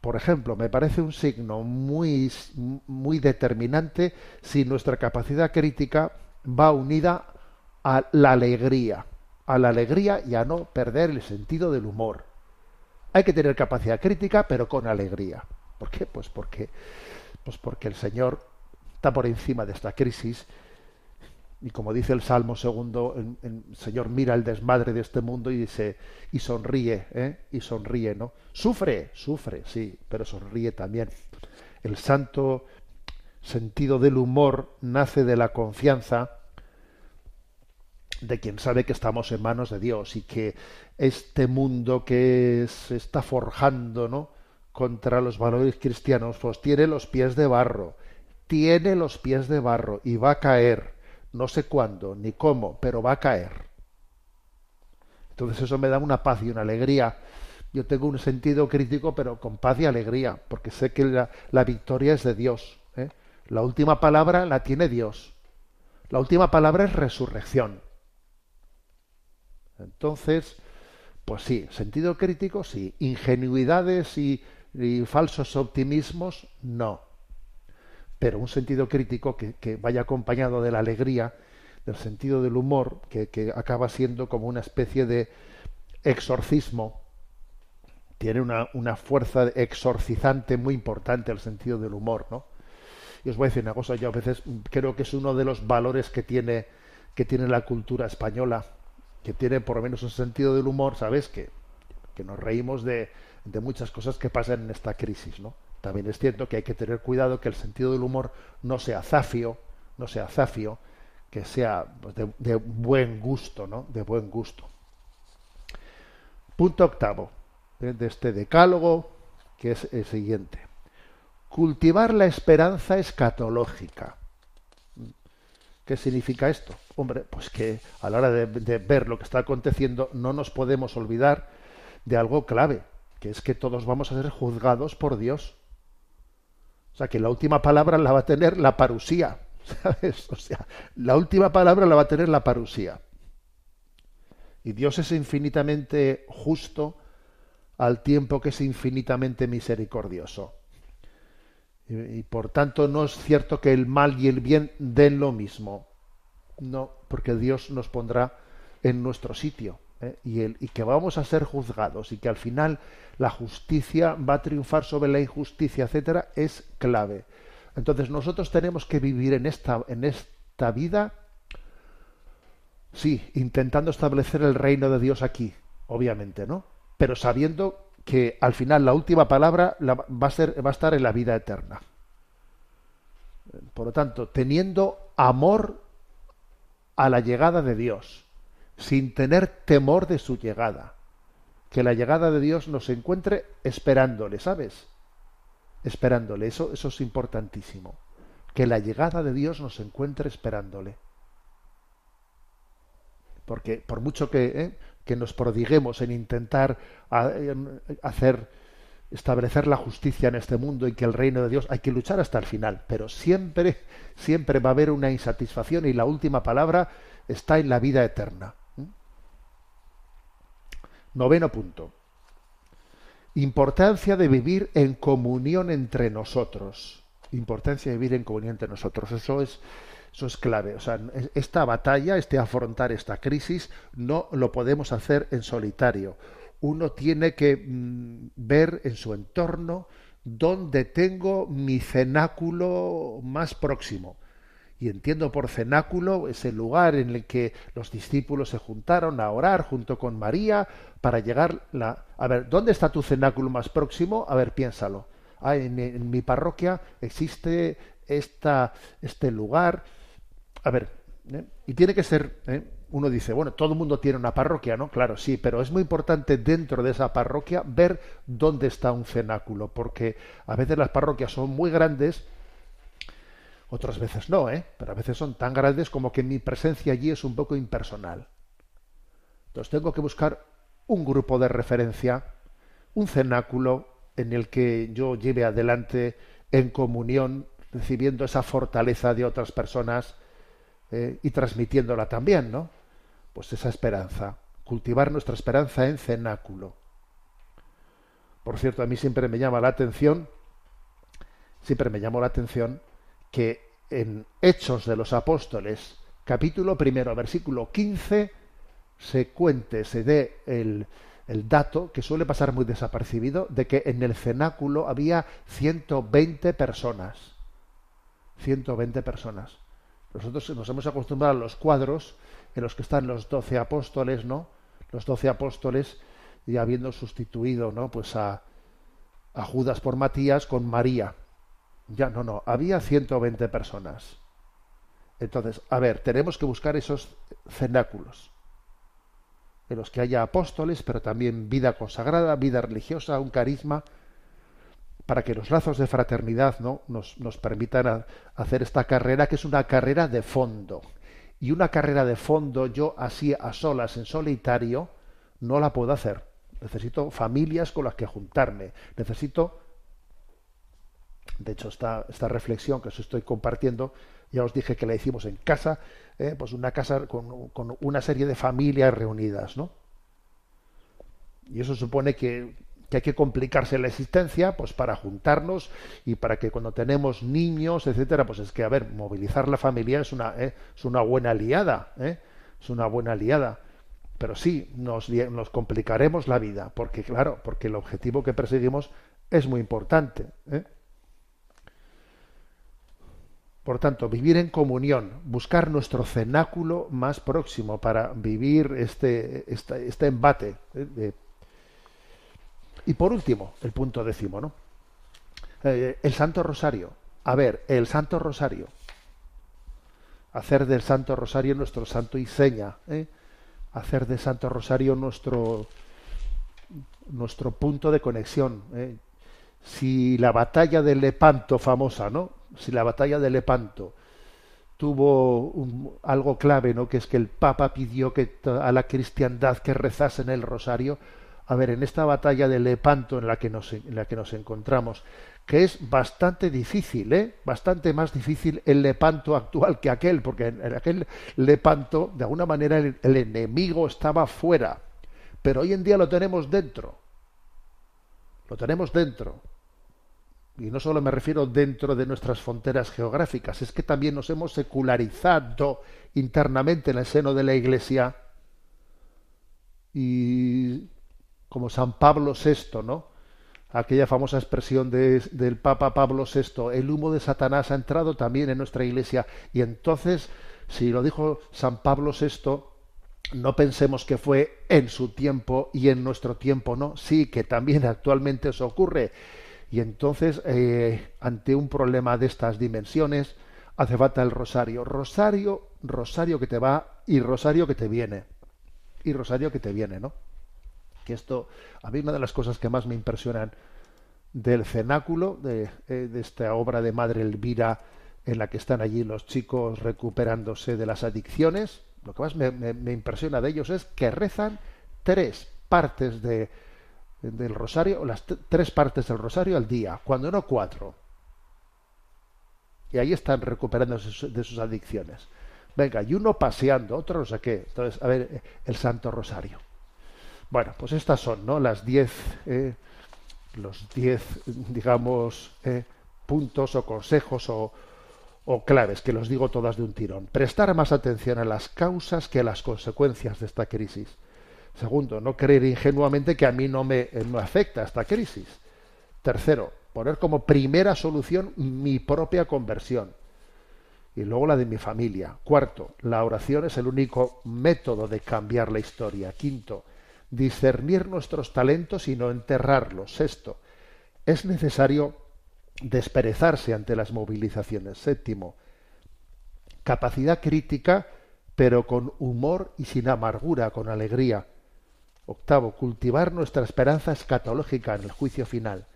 Por ejemplo, me parece un signo muy, muy determinante si nuestra capacidad crítica va unida a la alegría, a la alegría y a no perder el sentido del humor. Hay que tener capacidad crítica, pero con alegría. ¿Por qué? Pues porque, pues porque el Señor está por encima de esta crisis y como dice el Salmo segundo, el, Señor mira el desmadre de este mundo y dice, y sonríe, ¿eh? y sonríe, ¿no? Sufre, sufre, sí, pero sonríe también. El santo sentido del humor nace de la confianza de quien sabe que estamos en manos de Dios y que este mundo que se está forjando, ¿no? contra los valores cristianos, pues tiene los pies de barro, tiene los pies de barro y va a caer no sé cuándo ni cómo, pero va a caer. Entonces eso me da una paz y una alegría. Yo tengo un sentido crítico, pero con paz y alegría, porque sé que la, victoria es de Dios. ¿eh? La última palabra la tiene Dios. La última palabra es resurrección. Entonces, pues sí, sentido crítico, sí. Ingenuidades y falsos optimismos, no pero un sentido crítico que, vaya acompañado de la alegría, del sentido del humor, que, acaba siendo como una especie de exorcismo, tiene una, una, fuerza exorcizante muy importante el sentido del humor, ¿no? Y os voy a decir una cosa, yo a veces creo que es uno de los valores que tiene, que tiene la cultura española, que tiene por lo menos un sentido del humor, ¿sabes? Que, que nos reímos de, de muchas cosas que pasan en esta crisis, ¿no? También es cierto que hay que tener cuidado que el sentido del humor no sea zafio, no sea zafio, que sea pues, de, buen gusto, ¿no? De buen gusto. Punto octavo de este decálogo, que es el siguiente. Cultivar la esperanza escatológica. ¿Qué significa esto? Hombre, pues que a la hora de, ver lo que está aconteciendo no nos podemos olvidar de algo clave, que es que todos vamos a ser juzgados por Dios. O sea, que la última palabra la va a tener la parusía. ¿Sabes? O sea, la última palabra la va a tener la parusía. Y Dios es infinitamente justo al tiempo que es infinitamente misericordioso. Y, por tanto no es cierto que el mal y el bien den lo mismo. No, porque Dios nos pondrá en nuestro sitio. ¿eh? y, el, y que vamos a ser juzgados y que al final la justicia va a triunfar sobre la injusticia, etcétera, es clave. Entonces nosotros tenemos que vivir en esta, en esta vida, sí, intentando establecer el reino de Dios aquí, obviamente, ¿no? Pero sabiendo que al final la última palabra la, va, a ser, va a estar en la vida eterna. Por lo tanto, teniendo amor a la llegada de Dios, sin tener temor de su llegada. Que la llegada de Dios nos encuentre esperándole, ¿sabes? Esperándole, eso, eso es importantísimo. Que la llegada de Dios nos encuentre esperándole. Porque por mucho que, ¿eh? Que nos prodiguemos en intentar hacer establecer la justicia en este mundo y que el reino de Dios hay que luchar hasta el final, pero siempre siempre va a haber una insatisfacción y la última palabra está en la vida eterna. Noveno punto. Importancia de vivir en comunión entre nosotros. Importancia de vivir en comunión entre nosotros. Eso es, eso es clave. O sea, esta batalla, este afrontar esta crisis, no lo podemos hacer en solitario. Uno tiene que mm, ver en su entorno dónde tengo mi cenáculo más próximo y entiendo por cenáculo ese lugar en el que los discípulos se juntaron a orar junto con María para llegar la... A ver, ¿dónde está tu cenáculo más próximo? A ver, piénsalo. Ah, en, mi parroquia existe esta, este lugar. A ver, ¿eh? y tiene que ser... ¿eh? Uno dice, bueno, todo el mundo tiene una parroquia, ¿no? Claro, sí, pero es muy importante dentro de esa parroquia ver dónde está un cenáculo, porque a veces las parroquias son muy grandes otras veces no, ¿eh? Pero a veces son tan grandes como que mi presencia allí es un poco impersonal. Entonces tengo que buscar un grupo de referencia, un cenáculo en el que yo lleve adelante en comunión, recibiendo esa fortaleza de otras personas eh, y transmitiéndola también, ¿no? Pues esa esperanza, cultivar nuestra esperanza en cenáculo. Por cierto, a mí siempre me llama la atención, siempre me llamó la atención que en Hechos de los Apóstoles, capítulo primero, versículo 15, se cuente, se dé el, el dato que suele pasar muy desapercibido de que en el cenáculo había 120 personas. 120 personas. Nosotros nos hemos acostumbrado a los cuadros en los que están los doce apóstoles, ¿no? Los doce apóstoles y habiendo sustituido, ¿no? Pues a, a Judas por Matías con María. Ya, no, no, había 120 personas. Entonces, a ver, tenemos que buscar esos cenáculos en los que haya apóstoles, pero también vida consagrada, vida religiosa, un carisma, para que los lazos de fraternidad ¿no? nos, nos permitan hacer esta carrera, que es una carrera de fondo. Y una carrera de fondo, yo así a solas, en solitario, no la puedo hacer. Necesito familias con las que juntarme. Necesito de hecho, esta, esta reflexión que os estoy compartiendo, ya os dije que la hicimos en casa, eh, pues una casa con, con, una serie de familias reunidas, ¿no? Y eso supone que, que, hay que complicarse la existencia, pues para juntarnos y para que cuando tenemos niños, etcétera, pues es que, a ver, movilizar la familia es una, eh, es una buena aliada, ¿eh? es una buena aliada. Pero sí, nos, nos complicaremos la vida, porque claro, porque el objetivo que perseguimos es muy importante. ¿eh? Por tanto, vivir en comunión, buscar nuestro cenáculo más próximo para vivir este, este, este embate. ¿eh? Y por último, el punto décimo, ¿no? Eh, el Santo Rosario. A ver, el Santo Rosario. Hacer del Santo Rosario nuestro santo y seña. ¿eh? Hacer del Santo Rosario nuestro, nuestro punto de conexión. Si la batalla de Lepanto famosa, ¿no? si la batalla de Lepanto tuvo algo clave, ¿no? Que es que el Papa pidió que a la cristiandad que rezasen el rosario. A ver, en esta batalla de Lepanto en la que nos, en la que nos encontramos, que es bastante difícil, ¿eh? Bastante más difícil el Lepanto actual que aquel, porque en, aquel Lepanto, de alguna manera, el, el enemigo estaba fuera, pero hoy en día lo tenemos dentro. Lo tenemos dentro y no solo me refiero dentro de nuestras fronteras geográficas, es que también nos hemos secularizado internamente en el seno de la Iglesia y como San Pablo VI, ¿no? Aquella famosa expresión de- del Papa Pablo VI, el humo de Satanás ha entrado también en nuestra iglesia. Y entonces, si lo dijo San Pablo VI, no pensemos que fue en su tiempo y en nuestro tiempo, no. Sí, que también actualmente eso ocurre. Y entonces, eh, ante un problema de estas dimensiones, hace falta el rosario. Rosario, rosario que te va y rosario que te viene. Y rosario que te viene, ¿no? Que esto, a mí una de las cosas que más me impresionan del cenáculo, de, eh, de esta obra de Madre Elvira, en la que están allí los chicos recuperándose de las adicciones, lo que más me, impresiona de ellos es que rezan tres partes de, del rosario, las tres partes del rosario al día, cuando no cuatro. Y ahí están recuperándose de sus adicciones. Venga, y uno paseando, otro no sé qué. Entonces, a ver, eh, el Santo Rosario. Bueno, pues estas son, ¿no? Las diez, eh, los diez, digamos, eh, puntos o consejos o, claves, que los digo todas de un tirón. Prestar más atención a las causas que a las consecuencias de esta crisis. Segundo, no creer ingenuamente que a mí no me eh, no afecta esta crisis. Tercero, poner como primera solución mi propia conversión y luego la de mi familia. Cuarto, la oración es el único método de cambiar la historia. Quinto, discernir nuestros talentos y no enterrarlos. Sexto, es necesario desperezarse ante las movilizaciones. Séptimo, capacidad crítica, pero con humor y sin amargura, con alegría. Octavo, cultivar nuestra esperanza escatológica en el juicio final.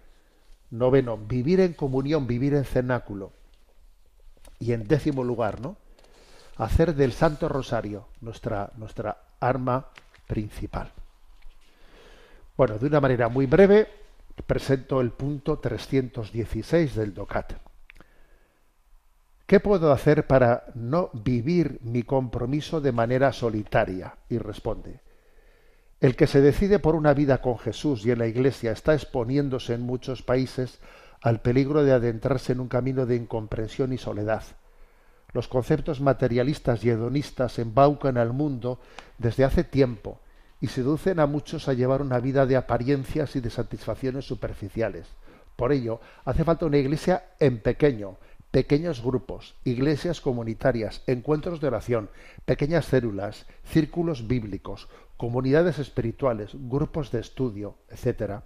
Noveno, vivir en comunión, vivir en cenáculo. Y en décimo lugar, ¿no? Hacer del Santo Rosario nuestra, nuestra arma principal. Bueno, de una manera muy breve, presento el punto 316 del DOCAT. ¿Qué puedo hacer para no vivir mi compromiso de manera solitaria? Y responde, el que se decide por una vida con Jesús y en la Iglesia está exponiéndose en muchos países al peligro de adentrarse en un camino de incomprensión y soledad. Los conceptos materialistas y hedonistas embaucan al mundo desde hace tiempo y seducen a muchos a llevar una vida de apariencias y de satisfacciones superficiales. Por ello, hace falta una iglesia en pequeño, pequeños grupos, iglesias comunitarias, encuentros de oración, pequeñas células, círculos bíblicos, comunidades espirituales, grupos de estudio, etc.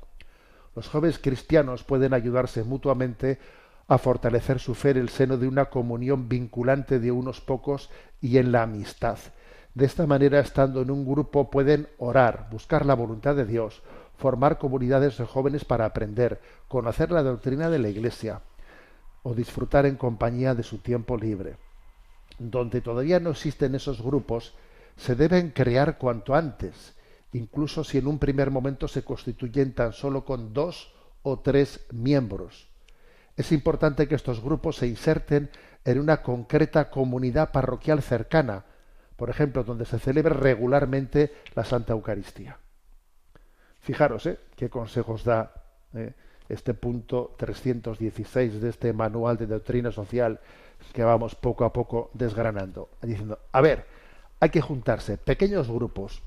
Los jóvenes cristianos pueden ayudarse mutuamente a fortalecer su fe en el seno de una comunión vinculante de unos pocos y en la amistad. De esta manera, estando en un grupo, pueden orar, buscar la voluntad de Dios, formar comunidades de jóvenes para aprender, conocer la doctrina de la Iglesia o disfrutar en compañía de su tiempo libre. Donde todavía no existen esos grupos, se deben crear cuanto antes, incluso si en un primer momento se constituyen tan solo con dos o tres miembros. Es importante que estos grupos se inserten en una concreta comunidad parroquial cercana, por ejemplo, donde se celebre regularmente la Santa Eucaristía. Fijaros, ¿eh? qué consejos da ¿eh? este punto 316 de este manual de doctrina social que vamos poco a poco desgranando, diciendo, a ver, hay que juntarse, pequeños grupos,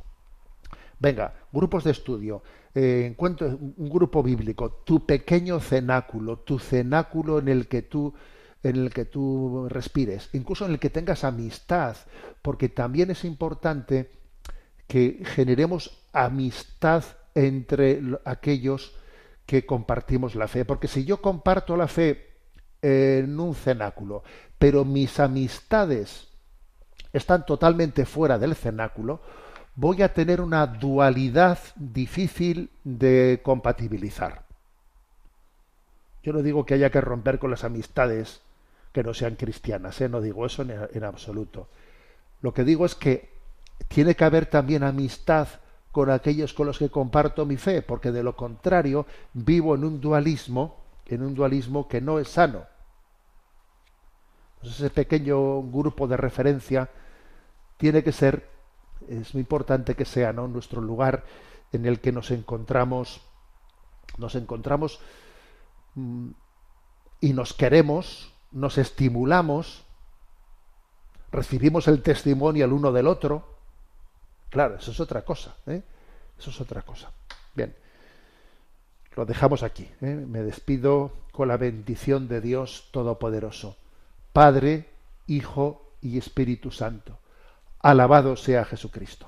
venga, grupos de estudio, eh, encuentro un grupo bíblico, tu pequeño cenáculo, tu cenáculo en el que tú en el que tú respires, incluso en el que tengas amistad, porque también es importante que generemos amistad entre lo- aquellos que compartimos la fe, porque si yo comparto la fe en un cenáculo, pero mis amistades están totalmente fuera del cenáculo, voy a tener una dualidad difícil de compatibilizar. Yo no digo que haya que romper con las amistades que no sean cristianas, ¿eh? no digo eso en, absoluto. Lo que digo es que tiene que haber también amistad con aquellos con los que comparto mi fe, porque de lo contrario vivo en un dualismo, en un dualismo que no es sano. Pues ese pequeño grupo de referencia tiene que ser, es muy importante que sea, ¿no? nuestro lugar en el que nos encontramos, nos encontramos mm, y nos queremos, nos estimulamos, recibimos el testimonio el uno del otro. Claro, eso es otra cosa. ¿eh? Eso es otra cosa. Bien, lo dejamos aquí. ¿eh? Me despido con la bendición de Dios Todopoderoso, Padre, Hijo y Espíritu Santo. Alabado sea Jesucristo.